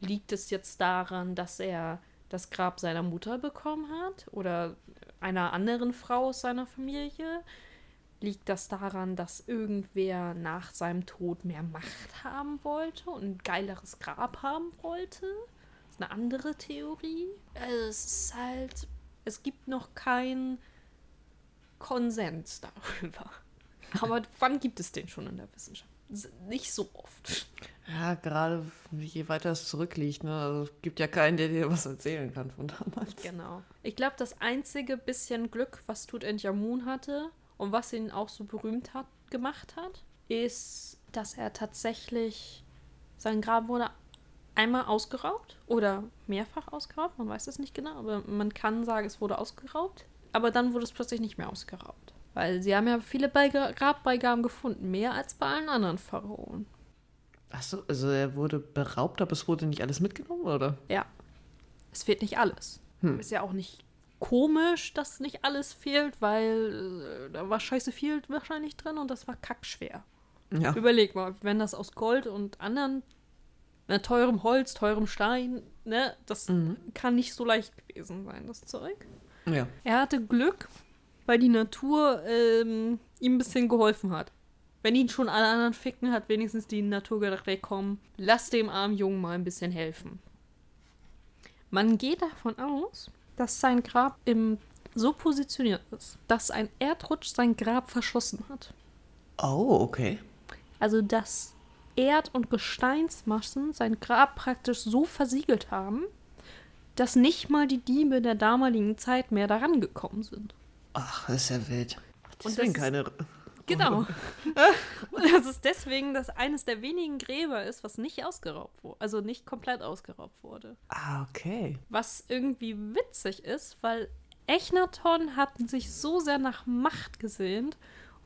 Liegt es jetzt daran, dass er das Grab seiner Mutter bekommen hat oder einer anderen Frau aus seiner Familie? Liegt das daran, dass irgendwer nach seinem Tod mehr Macht haben wollte und ein geileres Grab haben wollte? Das ist eine andere Theorie. Also es ist halt, es gibt noch keinen Konsens darüber. Aber wann gibt es den schon in der Wissenschaft? Nicht so oft. Ja, gerade je weiter es zurückliegt, ne? Also es gibt ja keinen, der dir was erzählen kann von damals. Genau. Ich glaube, das einzige bisschen Glück, was Tutanchamun hatte und was ihn auch so berühmt hat, gemacht hat, ist, dass er tatsächlich sein Grab wurde einmal ausgeraubt oder mehrfach ausgeraubt, man weiß es nicht genau, aber man kann sagen, es wurde ausgeraubt, aber dann wurde es plötzlich nicht mehr ausgeraubt. Weil sie haben ja viele Beiga Grabbeigaben gefunden, mehr als bei allen anderen Pharaonen. Achso, also er wurde beraubt, aber es wurde nicht alles mitgenommen, oder? Ja. Es fehlt nicht alles. Hm. Ist ja auch nicht komisch, dass nicht alles fehlt, weil äh, da war scheiße viel wahrscheinlich drin und das war kackschwer. Ja. Überleg mal, wenn das aus Gold und anderen ne, teurem Holz, teurem Stein, ne, das Mhm. kann nicht so leicht gewesen sein, das Zeug. Ja. Er hatte Glück, weil die Natur ähm, ihm ein bisschen geholfen hat. Wenn ihn schon alle anderen ficken, hat wenigstens die Natur gedacht, ey komm, lass dem armen Jungen mal ein bisschen helfen. Man geht davon aus, dass sein Grab im, so positioniert ist, dass ein Erdrutsch sein Grab verschossen hat. Oh, okay. Also dass Erd- und Gesteinsmassen sein Grab praktisch so versiegelt haben, dass nicht mal die Diebe der damaligen Zeit mehr daran gekommen sind. Ach, das ist ja wild. Deswegen ist- keine. Genau. Und das ist deswegen, dass eines der wenigen Gräber ist, was nicht ausgeraubt wurde. Also nicht komplett ausgeraubt wurde. Ah, okay. Was irgendwie witzig ist, weil Echnaton hatten sich so sehr nach Macht gesehnt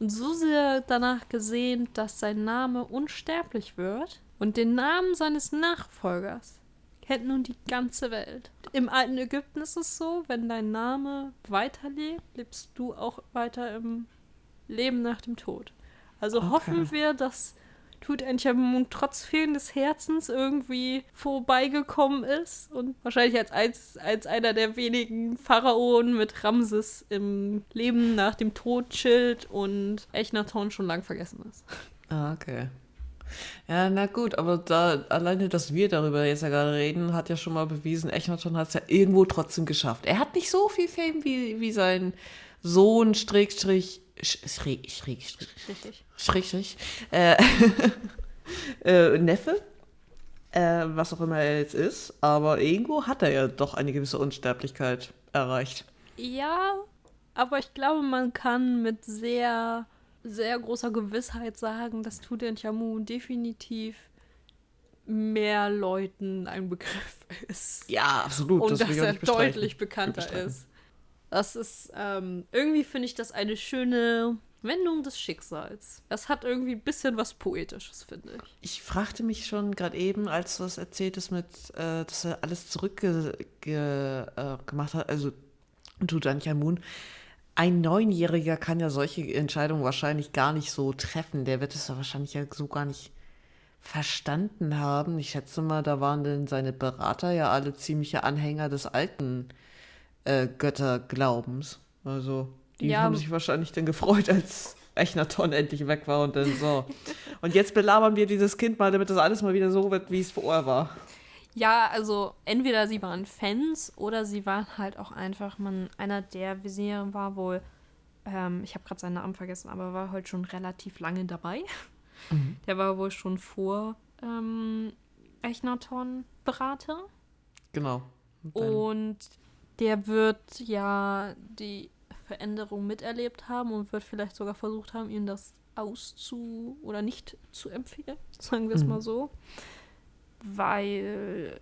und so sehr danach gesehnt, dass sein Name unsterblich wird. Und den Namen seines Nachfolgers kennt nun die ganze Welt. Im alten Ägypten ist es so, wenn dein Name weiterlebt, lebst du auch weiter im Leben nach dem Tod. Also Okay. hoffen wir, dass Tutanchamun trotz fehlendes Herzens irgendwie vorbeigekommen ist und wahrscheinlich als, als, als einer der wenigen Pharaonen mit Ramses im Leben nach dem Tod chillt und Echnaton schon lang vergessen ist. Ah, okay. Ja, na gut, aber da alleine, dass wir darüber jetzt ja gerade reden, hat ja schon mal bewiesen, Echnaton hat es ja irgendwo trotzdem geschafft. Er hat nicht so viel Fame wie, wie sein Sohn, Strickstrich, Schräg, Schräg, Schräg. Schräg, Schräg, äh, äh, Neffe, äh, was auch immer er jetzt ist, aber irgendwo hat er ja doch eine gewisse Unsterblichkeit erreicht. Ja, aber ich glaube, man kann mit sehr, sehr großer Gewissheit sagen, dass Tutanchamun definitiv mehr Leuten ein Begriff ist. Ja, absolut. Und dass ich auch er deutlich bekannter ist. Das ist, ähm, irgendwie finde ich das eine schöne Wendung des Schicksals. Das hat irgendwie ein bisschen was Poetisches, finde ich. Ich fragte mich schon gerade eben, als du das erzählt hast, mit, äh, dass er alles zurückgemacht ge, äh, hat, also Tutanchamun. Ein Neunjähriger kann ja solche Entscheidungen wahrscheinlich gar nicht so treffen. Der wird es ja wahrscheinlich ja so gar nicht verstanden haben. Ich schätze mal, da waren denn seine Berater ja alle ziemliche Anhänger des alten äh, Götterglaubens. Also, die Ja. haben sich wahrscheinlich dann gefreut, als Echnaton endlich weg war und dann so. Und jetzt belabern wir dieses Kind mal, damit das alles mal wieder so wird, wie es vorher war. Ja, also entweder sie waren Fans oder sie waren halt auch einfach, man, einer der Visiere war wohl, ähm, ich habe gerade seinen Namen vergessen, aber war halt schon relativ lange dabei. Der war wohl schon vor ähm, Echnaton Berater. Genau. Und der wird ja die Veränderung miterlebt haben und wird vielleicht sogar versucht haben, ihm das auszu- oder nicht zu empfehlen, sagen wir es Mhm. mal so. Weil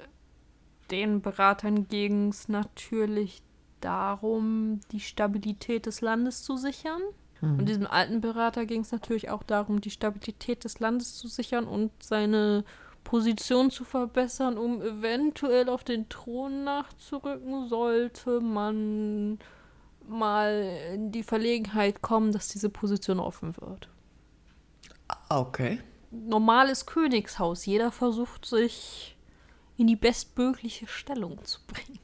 den Beratern ging es natürlich darum, die Stabilität des Landes zu sichern. Mhm. Und diesem alten Berater ging es natürlich auch darum, die Stabilität des Landes zu sichern und seine Position zu verbessern, um eventuell auf den Thron nachzurücken, sollte man mal in die Verlegenheit kommen, dass diese Position offen wird. Ah, okay. Normales Königshaus. Jeder versucht sich in die bestmögliche Stellung zu bringen.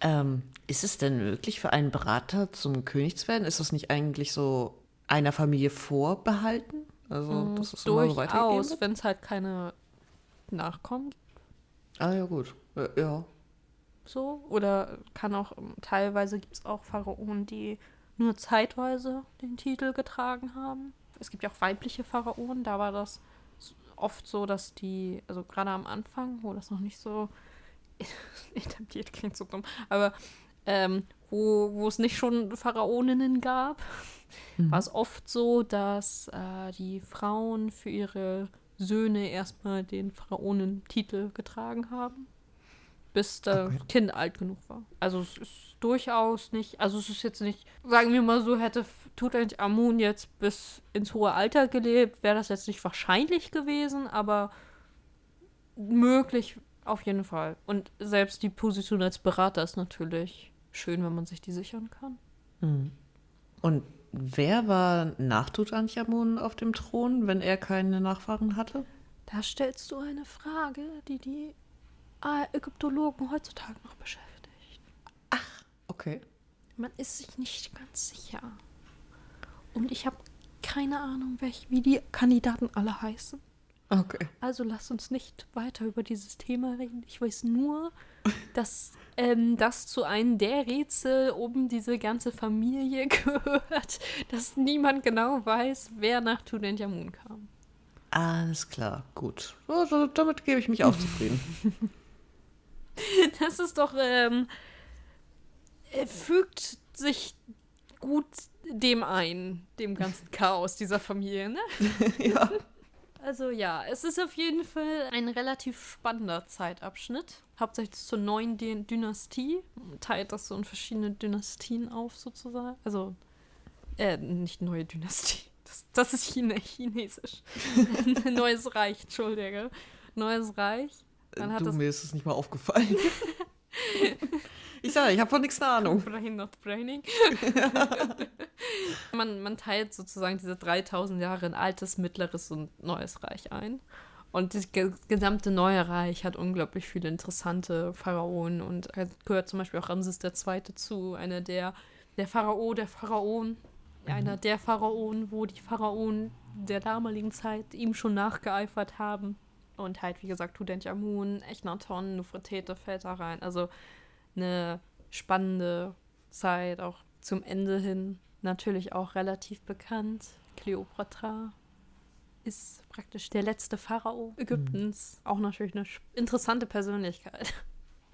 Ähm, ist es denn möglich für einen Berater zum König zu werden? Ist das nicht eigentlich so einer Familie vorbehalten? Also, dass es immer so Durchaus, wenn es halt keine Nachkommen Ah, ja, gut. Ja. so. Oder kann auch, ähm, teilweise gibt es auch Pharaonen, die nur zeitweise den Titel getragen haben. Es gibt ja auch weibliche Pharaonen, da war das oft so, dass die, also gerade am Anfang, wo das noch nicht so etabliert klingt so dumm, aber ähm, wo, wo es nicht schon Pharaoninnen gab, Mhm. war es oft so, dass äh, die Frauen für ihre Söhne erstmal den Pharaonentitel getragen haben, bis das Okay. Kind alt genug war. Also es ist durchaus nicht, also es ist jetzt nicht, sagen wir mal so, hätte Tutanchamun jetzt bis ins hohe Alter gelebt, wäre das jetzt nicht wahrscheinlich gewesen, aber möglich auf jeden Fall. Und selbst die Position als Berater ist natürlich schön, wenn man sich die sichern kann. Mhm. Und wer war nach Tutanchamun auf dem Thron, wenn er keine Nachfahren hatte? Da stellst du eine Frage, die die Ägyptologen heutzutage noch beschäftigt. Okay. Man ist sich nicht ganz sicher. Und ich habe keine Ahnung, welch, wie die Kandidaten alle heißen. Okay. Also lass uns nicht weiter über dieses Thema reden. Ich weiß nur, dass ähm, das zu einem der Rätsel um diese ganze Familie gehört, dass niemand genau weiß, wer nach Tutanchamun kam. Alles klar, gut. Also, damit gebe ich mich auch zufrieden. Das ist doch, ähm, äh, fügt sich gut dem ein, dem ganzen Chaos dieser Familie, ne? ja. Also ja, es ist auf jeden Fall ein relativ spannender Zeitabschnitt. Hauptsächlich zur neuen Dy Dynastie. Teilt das so in verschiedene Dynastien auf, sozusagen. Also, äh, nicht neue Dynastie. Das, das ist Chine chinesisch. Neues Reich, Entschuldige. Neues Reich. Dann hat du, das mir ist es nicht mal aufgefallen. Ich sage, ich habe von nichts eine Ahnung. Brain not braining. man, man teilt sozusagen diese 3000 Jahre in altes, mittleres und neues Reich ein. Und das ge gesamte neue Reich hat unglaublich viele interessante Pharaonen und gehört zum Beispiel auch Ramses II. zu, einer der, der Pharao der Pharaonen, mhm. einer der Pharaonen, wo die Pharaonen der damaligen Zeit ihm schon nachgeeifert haben. Und halt, wie gesagt, Tutanchamun, Echnaton, Nufretete fällt da rein. Also eine spannende Zeit, auch zum Ende hin natürlich auch relativ bekannt. Kleopatra ist praktisch der letzte Pharao Ägyptens. Mhm. Auch natürlich eine interessante Persönlichkeit.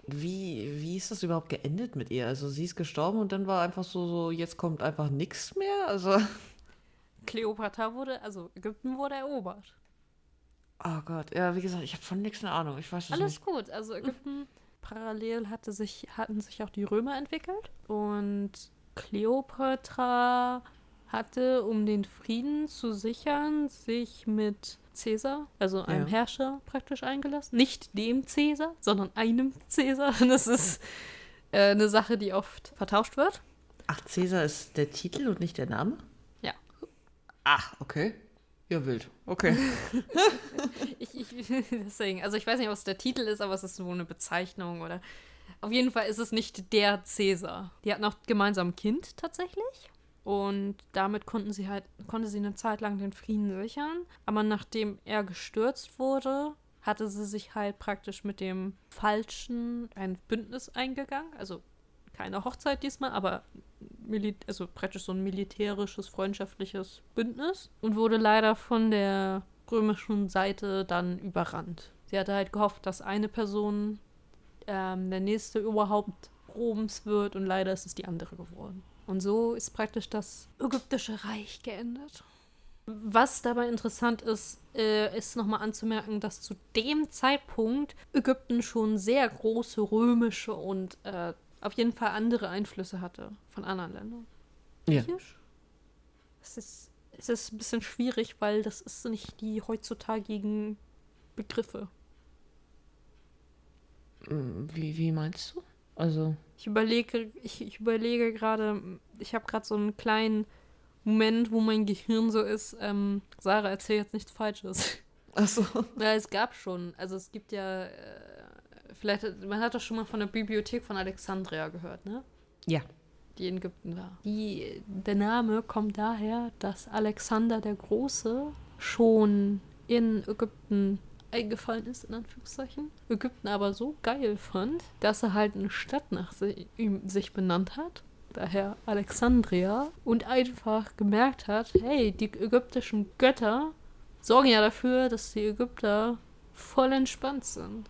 Wie, wie ist das überhaupt geendet mit ihr? Also sie ist gestorben und dann war einfach so, so jetzt kommt einfach nichts mehr? Also. Kleopatra wurde, also Ägypten wurde erobert. Oh Gott, ja, wie gesagt, ich habe von nichts eine Ahnung. Ich weiß es Alles nicht. gut, also Ägypten parallel hatte sich, hatten sich auch die Römer entwickelt und Kleopatra hatte, um den Frieden zu sichern, sich mit Caesar, also einem ja. Herrscher praktisch eingelassen. Nicht dem Caesar, sondern einem Caesar. Das ist äh, eine Sache, die oft vertauscht wird. Ach, Caesar ist der Titel und nicht der Name? Ja. Ach, okay. Ja, wild. Okay. ich, ich, deswegen, also ich weiß nicht, es der Titel ist, aber es ist wohl eine Bezeichnung oder. Auf jeden Fall ist es nicht der Cäsar. Die hatten auch gemeinsam ein Kind tatsächlich. Und damit konnten sie halt, konnte sie eine Zeit lang den Frieden sichern. Aber nachdem er gestürzt wurde, hatte sie sich halt praktisch mit dem Falschen ein Bündnis eingegangen. Also keine Hochzeit diesmal, aber also praktisch so ein militärisches, freundschaftliches Bündnis und wurde leider von der römischen Seite dann überrannt. Sie hatte halt gehofft, dass eine Person ähm, der nächste überhaupt Roms wird und leider ist es die andere geworden. Und so ist praktisch das ägyptische Reich geendet. Was dabei interessant ist, äh, ist nochmal anzumerken, dass zu dem Zeitpunkt Ägypten schon sehr große römische und äh, auf jeden Fall andere Einflüsse hatte von anderen Ländern. Ja. Es ist, es ist ein bisschen schwierig, weil das ist nicht die heutzutage Begriffe. Hm, wie, wie meinst du? Also. Ich überlege, ich, ich überlege gerade, ich habe gerade so einen kleinen Moment, wo mein Gehirn so ist, ähm, Sarah, erzähl jetzt nichts Falsches. Achso. Ja, es gab schon, also es gibt ja, äh, vielleicht, man hat doch schon mal von der Bibliothek von Alexandria gehört, ne? Ja. Die in Ägypten war. Die, der Name kommt daher, dass Alexander der Große schon in Ägypten eingefallen ist, in Anführungszeichen. Ägypten aber so geil fand, dass er halt eine Stadt nach ihm, sich benannt hat. Daher Alexandria. Und einfach gemerkt hat, hey, die ägyptischen Götter sorgen ja dafür, dass die Ägypter voll entspannt sind.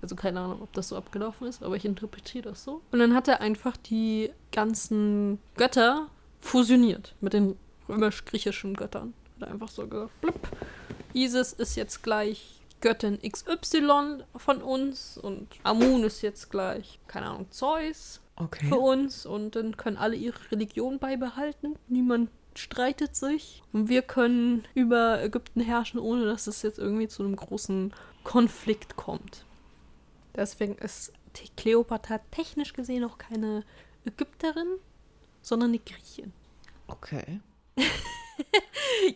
Also keine Ahnung, ob das so abgelaufen ist, aber ich interpretiere das so. Und dann hat er einfach die ganzen Götter fusioniert mit den römisch-griechischen Göttern. Hat er einfach so gesagt, blub, Isis ist jetzt gleich Göttin XY von uns und Amun ist jetzt gleich, keine Ahnung, Zeus okay. für uns und dann können alle ihre Religion beibehalten. Niemand streitet sich und wir können über Ägypten herrschen, ohne dass es jetzt irgendwie zu einem großen Konflikt kommt. Deswegen ist Kleopatra technisch gesehen auch keine Ägypterin, sondern eine Griechin. Okay.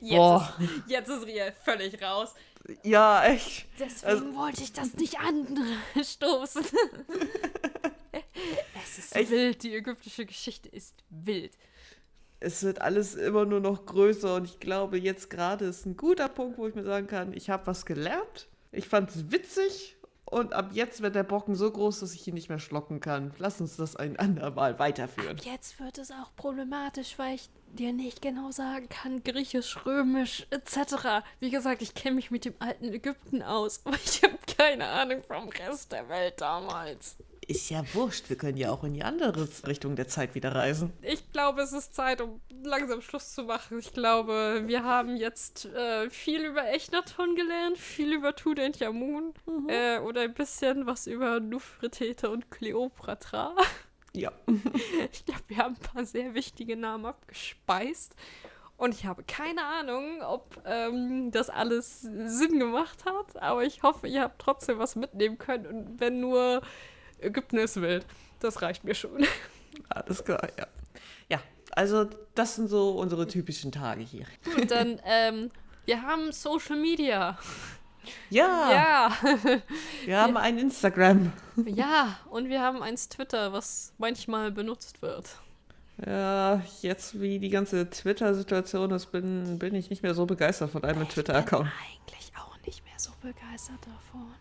jetzt, ist, jetzt ist Ria völlig raus. Ja, echt. Deswegen also, wollte ich das nicht anstoßen. es ist echt? wild, die ägyptische Geschichte ist wild. Es wird alles immer nur noch größer und ich glaube, jetzt gerade ist ein guter Punkt, wo ich mir sagen kann, ich habe was gelernt. Ich fand es witzig und ab jetzt wird der Brocken so groß, dass ich ihn nicht mehr schlocken kann. Lass uns das ein andermal weiterführen. Ab jetzt wird es auch problematisch, weil ich dir nicht genau sagen kann, griechisch, römisch etc. Wie gesagt, ich kenne mich mit dem alten Ägypten aus, aber ich habe keine Ahnung vom Rest der Welt damals. Ist ja wurscht, wir können ja auch in die andere Richtung der Zeit wieder reisen. Ich glaube, es ist Zeit, um langsam Schluss zu machen. Ich glaube, wir haben jetzt äh, viel über Echnaton gelernt, viel über Tutanchamun mhm. äh, oder ein bisschen was über Nufretete und Kleopatra. Ja. ich glaube, wir haben ein paar sehr wichtige Namen abgespeist. Und ich habe keine Ahnung, ob ähm, das alles Sinn gemacht hat, aber ich hoffe, ihr habt trotzdem was mitnehmen können. Und wenn nur Ägypten ist wild. Das reicht mir schon. Alles klar, ja. Ja, also das sind so unsere typischen Tage hier. Und dann, ähm, wir haben Social Media. Ja, Ja. wir haben ein Instagram. Ja, und wir haben eins Twitter, was manchmal benutzt wird. Ja, jetzt wie die ganze Twitter-Situation ist, bin, bin ich nicht mehr so begeistert von einem Twitter-Account. Eigentlich auch nicht mehr so begeistert davon.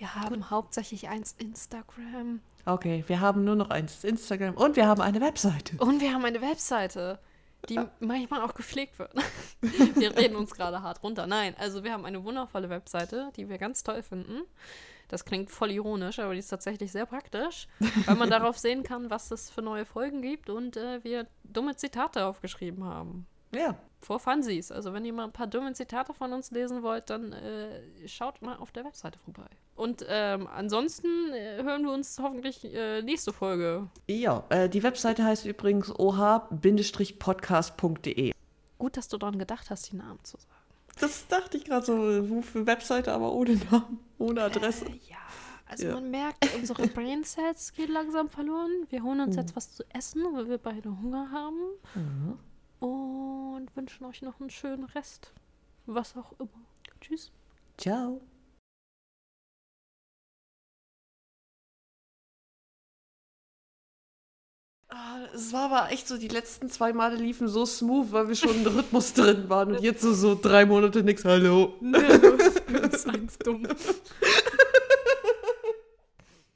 Wir haben hauptsächlich eins Instagram. Okay, wir haben nur noch eins Instagram und wir haben eine Webseite. Und wir haben eine Webseite, die manchmal auch gepflegt wird. wir reden uns gerade hart runter. Nein, also wir haben eine wundervolle Webseite, die wir ganz toll finden. Das klingt voll ironisch, aber die ist tatsächlich sehr praktisch, weil man darauf sehen kann, was es für neue Folgen gibt und äh, wir dumme Zitate aufgeschrieben haben. Ja, Vor Funsies. Also wenn ihr mal ein paar dumme Zitate von uns lesen wollt, dann äh, schaut mal auf der Webseite vorbei. Und ähm, ansonsten äh, hören wir uns hoffentlich äh, nächste Folge. ja äh, die Webseite heißt übrigens oh-podcast.de. Gut, dass du daran gedacht hast, die Namen zu sagen. Das dachte ich gerade so, wofür Webseite, aber ohne Namen, ohne Adresse. Äh, ja. Also Ja. man merkt, unsere Brain Cells gehen langsam verloren. Wir holen uns jetzt was zu essen, weil wir beide Hunger haben. Mhm. Und wünschen euch noch einen schönen Rest. Was auch immer. Tschüss. Ciao. Es war aber echt so, die letzten zwei Male liefen so smooth, weil wir schon im Rhythmus drin waren und jetzt so, so drei Monate nix. Hallo. Bin ganz dumm.